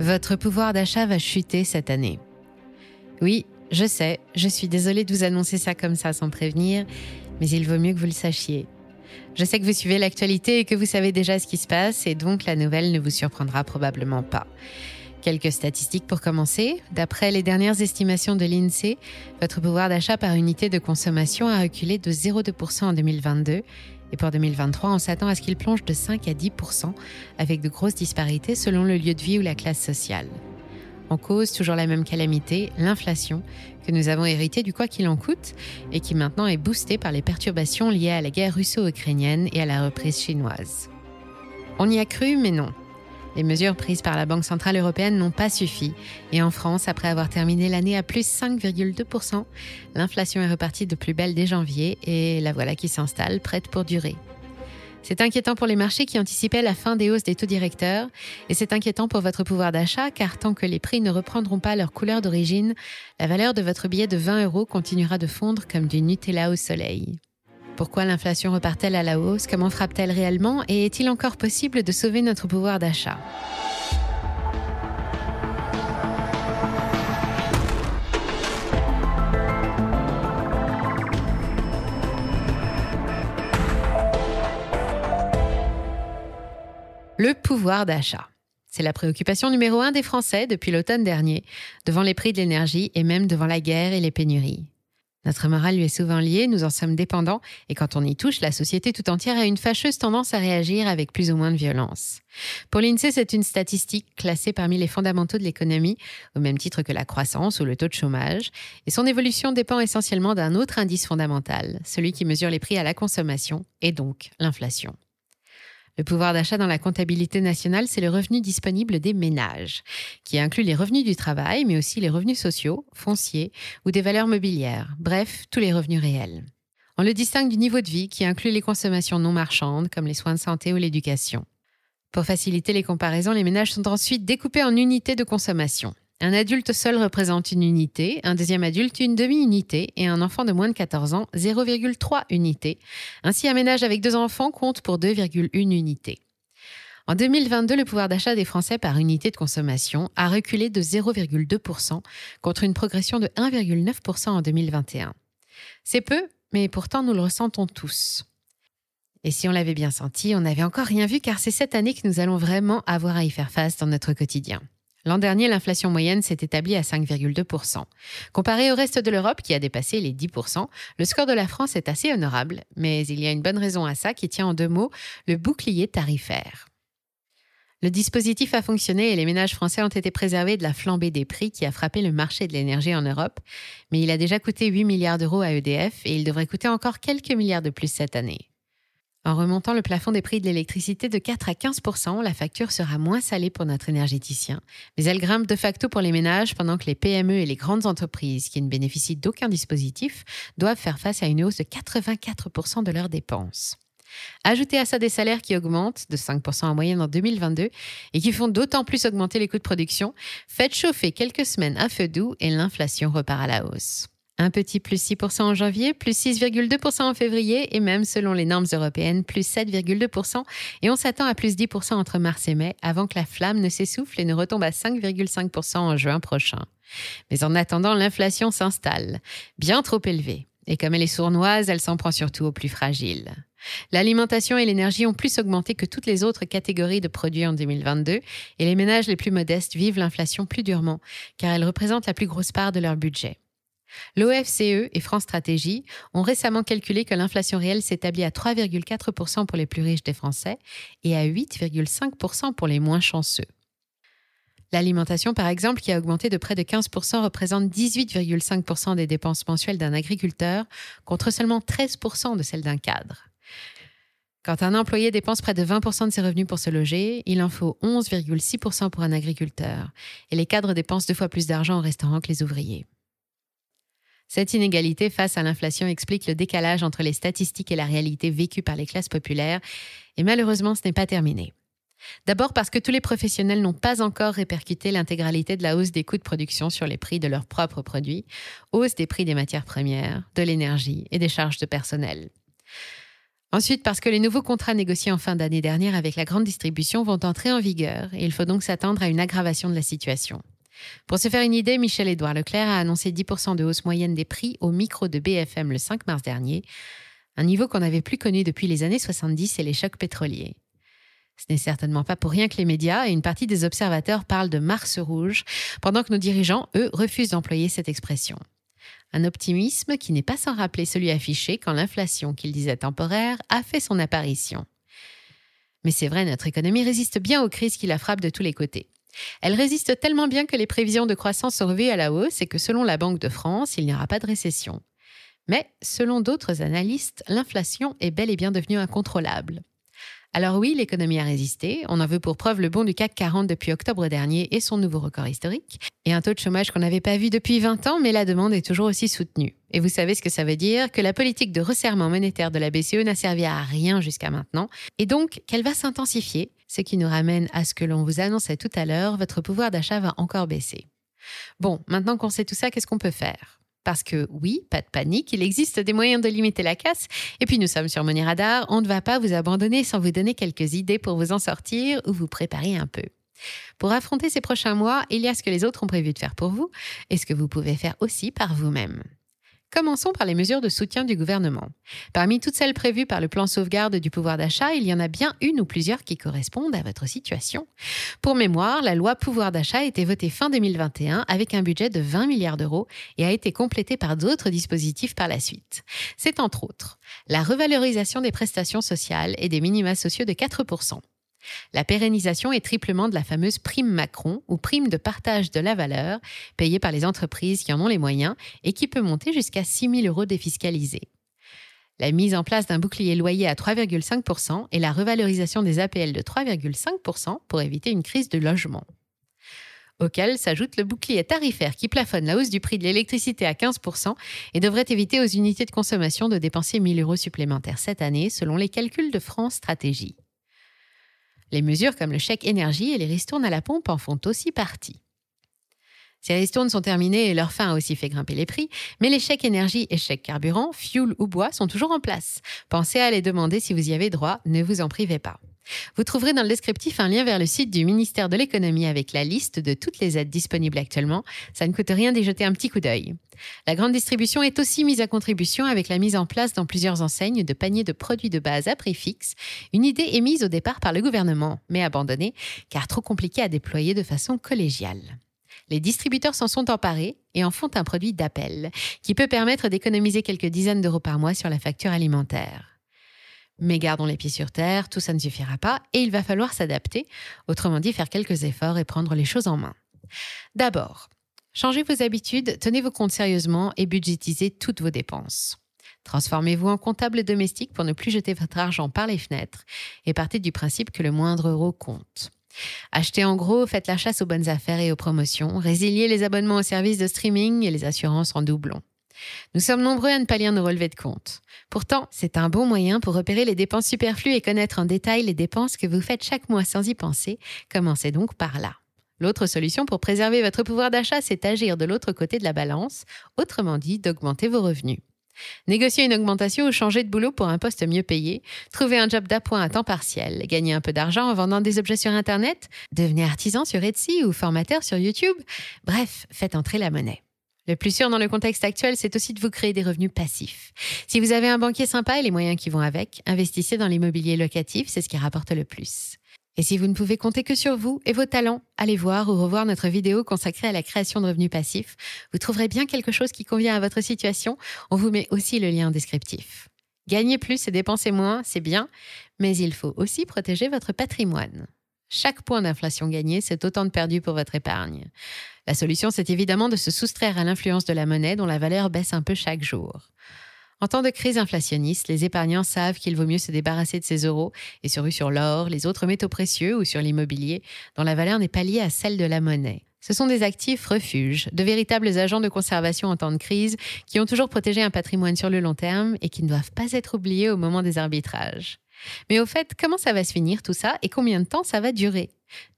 Votre pouvoir d'achat va chuter cette année. Oui, je sais, je suis désolée de vous annoncer ça comme ça sans prévenir, mais il vaut mieux que vous le sachiez. Je sais que vous suivez l'actualité et que vous savez déjà ce qui se passe, et donc la nouvelle ne vous surprendra probablement pas. Quelques statistiques pour commencer. D'après les dernières estimations de l'INSEE, votre pouvoir d'achat par unité de consommation a reculé de 0,2% en 2022 et pour 2023, on s'attend à ce qu'il plonge de 5 à 10% avec de grosses disparités selon le lieu de vie ou la classe sociale. En cause, toujours la même calamité, l'inflation, que nous avons hérité du quoi qu'il en coûte et qui maintenant est boostée par les perturbations liées à la guerre russo-ukrainienne et à la reprise chinoise. On y a cru, mais non. Les mesures prises par la Banque Centrale Européenne n'ont pas suffi. Et en France, après avoir terminé l'année à plus 5,2%, l'inflation est repartie de plus belle dès janvier et la voilà qui s'installe, prête pour durer. C'est inquiétant pour les marchés qui anticipaient la fin des hausses des taux directeurs et c'est inquiétant pour votre pouvoir d'achat car tant que les prix ne reprendront pas leur couleur d'origine, la valeur de votre billet de 20 euros continuera de fondre comme du Nutella au soleil. Pourquoi l'inflation repart-elle à la hausse? Comment frappe-t-elle réellement? Et est-il encore possible de sauver notre pouvoir d'achat? Le pouvoir d'achat. C'est la préoccupation numéro un des Français depuis l'automne dernier, devant les prix de l'énergie et même devant la guerre et les pénuries. Notre morale lui est souvent liée, nous en sommes dépendants, et quand on y touche, la société tout entière a une fâcheuse tendance à réagir avec plus ou moins de violence. Pour l'INSEE, c'est une statistique classée parmi les fondamentaux de l'économie, au même titre que la croissance ou le taux de chômage, et son évolution dépend essentiellement d'un autre indice fondamental, celui qui mesure les prix à la consommation, et donc l'inflation. Le pouvoir d'achat dans la comptabilité nationale, c'est le revenu disponible des ménages, qui inclut les revenus du travail, mais aussi les revenus sociaux, fonciers ou des valeurs mobilières, bref, tous les revenus réels. On le distingue du niveau de vie, qui inclut les consommations non marchandes, comme les soins de santé ou l'éducation. Pour faciliter les comparaisons, les ménages sont ensuite découpés en unités de consommation. Un adulte seul représente une unité, un deuxième adulte une demi-unité et un enfant de moins de 14 ans 0,3 unités. Ainsi, un ménage avec deux enfants compte pour 2,1 unités. En 2022, le pouvoir d'achat des Français par unité de consommation a reculé de 0,2% contre une progression de 1,9% en 2021. C'est peu, mais pourtant nous le ressentons tous. Et si on l'avait bien senti, on n'avait encore rien vu car c'est cette année que nous allons vraiment avoir à y faire face dans notre quotidien. L'an dernier, l'inflation moyenne s'est établie à 5,2%. Comparé au reste de l'Europe, qui a dépassé les 10%, le score de la France est assez honorable, mais il y a une bonne raison à ça qui tient en deux mots, le bouclier tarifaire. Le dispositif a fonctionné et les ménages français ont été préservés de la flambée des prix qui a frappé le marché de l'énergie en Europe, mais il a déjà coûté 8 milliards d'euros à EDF et il devrait coûter encore quelques milliards de plus cette année. En remontant le plafond des prix de l'électricité de 4 à 15% la facture sera moins salée pour notre énergéticien, mais elle grimpe de facto pour les ménages pendant que les PME et les grandes entreprises qui ne bénéficient d'aucun dispositif doivent faire face à une hausse de 84% de leurs dépenses. Ajoutez à ça des salaires qui augmentent de 5% en moyenne en 2022 et qui font d'autant plus augmenter les coûts de production, faites chauffer quelques semaines à feu doux et l'inflation repart à la hausse. Un petit plus 6% en janvier, plus 6,2% en février et même selon les normes européennes, plus 7,2%. Et on s'attend à plus 10% entre mars et mai avant que la flamme ne s'essouffle et ne retombe à 5,5% en juin prochain. Mais en attendant, l'inflation s'installe, bien trop élevée. Et comme elle est sournoise, elle s'en prend surtout aux plus fragiles. L'alimentation et l'énergie ont plus augmenté que toutes les autres catégories de produits en 2022 et les ménages les plus modestes vivent l'inflation plus durement car elle représente la plus grosse part de leur budget. L'OFCE et France Stratégie ont récemment calculé que l'inflation réelle s'établit à 3,4% pour les plus riches des Français et à 8,5% pour les moins chanceux. L'alimentation, par exemple, qui a augmenté de près de 15%, représente 18,5% des dépenses mensuelles d'un agriculteur contre seulement 13% de celles d'un cadre. Quand un employé dépense près de 20% de ses revenus pour se loger, il en faut 11,6% pour un agriculteur, et les cadres dépensent deux fois plus d'argent au restaurant que les ouvriers. Cette inégalité face à l'inflation explique le décalage entre les statistiques et la réalité vécue par les classes populaires, et malheureusement ce n'est pas terminé. D'abord parce que tous les professionnels n'ont pas encore répercuté l'intégralité de la hausse des coûts de production sur les prix de leurs propres produits, hausse des prix des matières premières, de l'énergie et des charges de personnel. Ensuite, parce que les nouveaux contrats négociés en fin d'année dernière avec la grande distribution vont entrer en vigueur et il faut donc s'attendre à une aggravation de la situation. Pour se faire une idée, Michel-Édouard Leclerc a annoncé 10% de hausse moyenne des prix au micro de BFM le 5 mars dernier, un niveau qu'on n'avait plus connu depuis les années 70 et les chocs pétroliers. Ce n'est certainement pas pour rien que les médias et une partie des observateurs parlent de Mars rouge, pendant que nos dirigeants, eux, refusent d'employer cette expression. Un optimisme qui n'est pas sans rappeler celui affiché quand l'inflation, qu'il disait temporaire, a fait son apparition. Mais c'est vrai, notre économie résiste bien aux crises qui la frappent de tous les côtés. Elle résiste tellement bien que les prévisions de croissance sont revues à la hausse et que selon la Banque de France, il n'y aura pas de récession. Mais selon d'autres analystes, l'inflation est bel et bien devenue incontrôlable. Alors oui, l'économie a résisté. On en veut pour preuve le bond du CAC 40 depuis octobre dernier et son nouveau record historique. Et un taux de chômage qu'on n'avait pas vu depuis 20 ans, mais la demande est toujours aussi soutenue. Et vous savez ce que ça veut dire? Que la politique de resserrement monétaire de la BCE n'a servi à rien jusqu'à maintenant, et donc qu'elle va s'intensifier, ce qui nous ramène à ce que l'on vous annonçait tout à l'heure, votre pouvoir d'achat va encore baisser. Bon, maintenant qu'on sait tout ça, qu'est-ce qu'on peut faire? Parce que oui, pas de panique, il existe des moyens de limiter la casse. Et puis nous sommes sur Money Radar, on ne va pas vous abandonner sans vous donner quelques idées pour vous en sortir ou vous préparer un peu. Pour affronter ces prochains mois, il y a ce que les autres ont prévu de faire pour vous et ce que vous pouvez faire aussi par vous-même. Commençons par les mesures de soutien du gouvernement. Parmi toutes celles prévues par le plan sauvegarde du pouvoir d'achat, il y en a bien une ou plusieurs qui correspondent à votre situation. Pour mémoire, la loi pouvoir d'achat a été votée fin 2021 avec un budget de 20 milliards d'euros et a été complétée par d'autres dispositifs par la suite. C'est entre autres la revalorisation des prestations sociales et des minima sociaux de 4%, la pérennisation et triplement de la fameuse prime Macron ou prime de partage de la valeur payée par les entreprises qui en ont les moyens et qui peut monter jusqu'à 6 000 euros défiscalisés. La mise en place d'un bouclier loyer à 3,5% et la revalorisation des APL de 3,5% pour éviter une crise de logement. Auquel s'ajoute le bouclier tarifaire qui plafonne la hausse du prix de l'électricité à 15% et devrait éviter aux unités de consommation de dépenser 1 000 euros supplémentaires cette année selon les calculs de France Stratégie. Les mesures comme le chèque énergie et les ristournes à la pompe en font aussi partie. Ces ristournes sont terminées et leur fin a aussi fait grimper les prix, mais les chèques énergie et chèques carburant, fuel ou bois sont toujours en place. Pensez à les demander si vous y avez droit, ne vous en privez pas. Vous trouverez dans le descriptif un lien vers le site du ministère de l'économie avec la liste de toutes les aides disponibles actuellement. Ça ne coûte rien d'y jeter un petit coup d'œil. La grande distribution est aussi mise à contribution avec la mise en place dans plusieurs enseignes de paniers de produits de base à prix fixe, une idée émise au départ par le gouvernement, mais abandonnée car trop compliquée à déployer de façon collégiale. Les distributeurs s'en sont emparés et en font un produit d'appel qui peut permettre d'économiser quelques dizaines d'euros par mois sur la facture alimentaire. Mais gardons les pieds sur terre, tout ça ne suffira pas et il va falloir s'adapter, autrement dit faire quelques efforts et prendre les choses en main. D'abord, changez vos habitudes, tenez vos comptes sérieusement et budgétisez toutes vos dépenses. Transformez-vous en comptable domestique pour ne plus jeter votre argent par les fenêtres et partez du principe que le moindre euro compte. Achetez en gros, faites la chasse aux bonnes affaires et aux promotions, résiliez les abonnements aux services de streaming et les assurances en doublon. Nous sommes nombreux à ne pas lire nos relevés de compte. Pourtant, c'est un bon moyen pour repérer les dépenses superflues et connaître en détail les dépenses que vous faites chaque mois sans y penser. Commencez donc par là. L'autre solution pour préserver votre pouvoir d'achat, c'est d'agir de l'autre côté de la balance, autrement dit d'augmenter vos revenus. Négocier une augmentation ou changer de boulot pour un poste mieux payé, trouver un job d'appoint à temps partiel, gagner un peu d'argent en vendant des objets sur Internet, devenir artisan sur Etsy ou formateur sur YouTube, bref, faites entrer la monnaie. Le plus sûr dans le contexte actuel, c'est aussi de vous créer des revenus passifs. Si vous avez un banquier sympa et les moyens qui vont avec, investissez dans l'immobilier locatif, c'est ce qui rapporte le plus. Et si vous ne pouvez compter que sur vous et vos talents, allez voir ou revoir notre vidéo consacrée à la création de revenus passifs. Vous trouverez bien quelque chose qui convient à votre situation. On vous met aussi le lien en descriptif. Gagner plus et dépenser moins, c'est bien, mais il faut aussi protéger votre patrimoine. Chaque point d'inflation gagné, c'est autant de perdu pour votre épargne. La solution, c'est évidemment de se soustraire à l'influence de la monnaie dont la valeur baisse un peu chaque jour. En temps de crise inflationniste, les épargnants savent qu'il vaut mieux se débarrasser de ces euros et se ruent sur l'or, les autres métaux précieux ou sur l'immobilier, dont la valeur n'est pas liée à celle de la monnaie. Ce sont des actifs refuges, de véritables agents de conservation en temps de crise, qui ont toujours protégé un patrimoine sur le long terme et qui ne doivent pas être oubliés au moment des arbitrages. Mais au fait, comment ça va se finir tout ça et combien de temps ça va durer?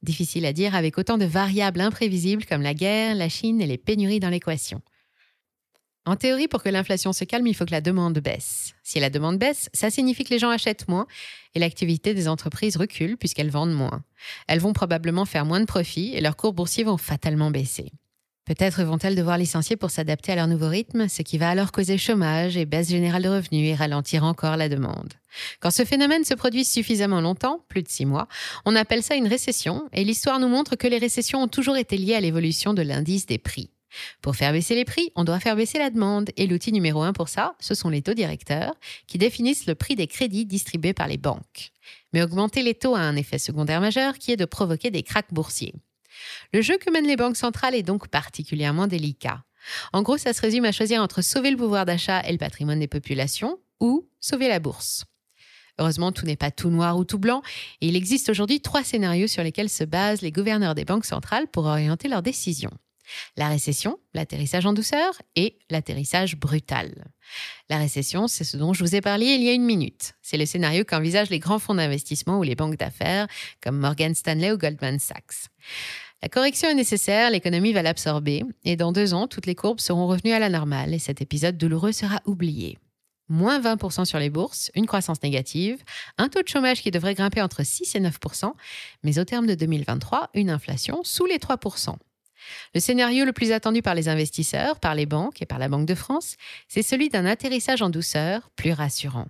Difficile à dire avec autant de variables imprévisibles comme la guerre, la Chine et les pénuries dans l'équation. En théorie, pour que l'inflation se calme, il faut que la demande baisse. Si la demande baisse, ça signifie que les gens achètent moins et l'activité des entreprises recule puisqu'elles vendent moins. Elles vont probablement faire moins de profits et leurs cours boursiers vont fatalement baisser. Peut-être vont-elles devoir licencier pour s'adapter à leur nouveau rythme, ce qui va alors causer chômage et baisse générale de revenus et ralentir encore la demande. Quand ce phénomène se produit suffisamment longtemps, plus de six mois, on appelle ça une récession et l'histoire nous montre que les récessions ont toujours été liées à l'évolution de l'indice des prix. Pour faire baisser les prix, on doit faire baisser la demande et l'outil numéro un pour ça, ce sont les taux directeurs qui définissent le prix des crédits distribués par les banques. Mais augmenter les taux a un effet secondaire majeur qui est de provoquer des cracks boursiers. Le jeu que mènent les banques centrales est donc particulièrement délicat. En gros, ça se résume à choisir entre sauver le pouvoir d'achat et le patrimoine des populations ou sauver la bourse. Heureusement, tout n'est pas tout noir ou tout blanc, et il existe aujourd'hui trois scénarios sur lesquels se basent les gouverneurs des banques centrales pour orienter leurs décisions. La récession, l'atterrissage en douceur et l'atterrissage brutal. La récession, c'est ce dont je vous ai parlé il y a une minute. C'est le scénario qu'envisagent les grands fonds d'investissement ou les banques d'affaires comme Morgan Stanley ou Goldman Sachs. La correction est nécessaire, l'économie va l'absorber, et dans deux ans, toutes les courbes seront revenues à la normale et cet épisode douloureux sera oublié. Moins 20% sur les bourses, une croissance négative, un taux de chômage qui devrait grimper entre 6 et 9%, mais au terme de 2023, une inflation sous les 3%. Le scénario le plus attendu par les investisseurs, par les banques et par la Banque de France, c'est celui d'un atterrissage en douceur plus rassurant.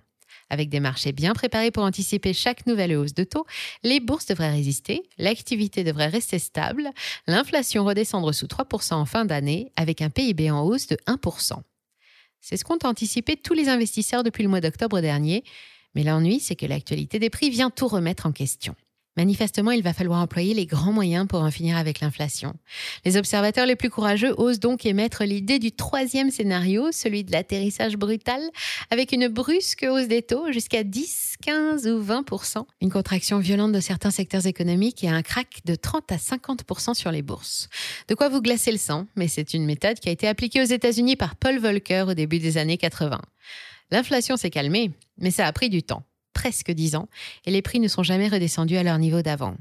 Avec des marchés bien préparés pour anticiper chaque nouvelle hausse de taux, les bourses devraient résister, l'activité devrait rester stable, l'inflation redescendre sous 3% en fin d'année avec un PIB en hausse de 1%. C'est ce qu'ont anticipé tous les investisseurs depuis le mois d'octobre dernier, mais l'ennui, c'est que l'actualité des prix vient tout remettre en question. Manifestement, il va falloir employer les grands moyens pour en finir avec l'inflation. Les observateurs les plus courageux osent donc émettre l'idée du troisième scénario, celui de l'atterrissage brutal, avec une brusque hausse des taux jusqu'à 10, 15 ou 20 une contraction violente de certains secteurs économiques et un crack de 30 à 50% sur les bourses. De quoi vous glacer le sang, mais c'est une méthode qui a été appliquée aux États-Unis par Paul Volcker au début des années 80. L'inflation s'est calmée, mais ça a pris du temps presque 10 ans et les prix ne sont jamais redescendus à leur niveau d'avant.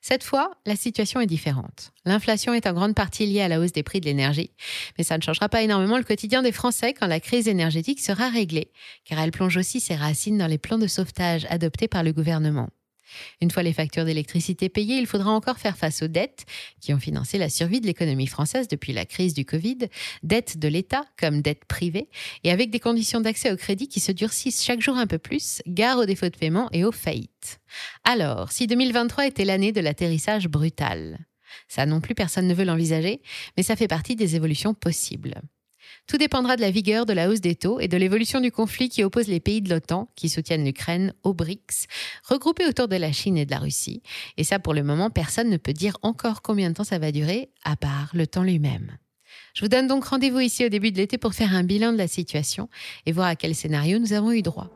Cette fois, la situation est différente. L'inflation est en grande partie liée à la hausse des prix de l'énergie, mais ça ne changera pas énormément le quotidien des Français quand la crise énergétique sera réglée, car elle plonge aussi ses racines dans les plans de sauvetage adoptés par le gouvernement. Une fois les factures d'électricité payées, il faudra encore faire face aux dettes qui ont financé la survie de l'économie française depuis la crise du Covid, dettes de l'État comme dettes privées, et avec des conditions d'accès au crédit qui se durcissent chaque jour un peu plus, gare aux défauts de paiement et aux faillites. Alors, si 2023 était l'année de l'atterrissage brutal, ça non plus personne ne veut l'envisager, mais ça fait partie des évolutions possibles. Tout dépendra de la vigueur de la hausse des taux et de l'évolution du conflit qui oppose les pays de l'OTAN, qui soutiennent l'Ukraine, aux BRICS, regroupés autour de la Chine et de la Russie. Et ça, pour le moment, personne ne peut dire encore combien de temps ça va durer, à part le temps lui-même. Je vous donne donc rendez-vous ici au début de l'été pour faire un bilan de la situation et voir à quel scénario nous avons eu droit.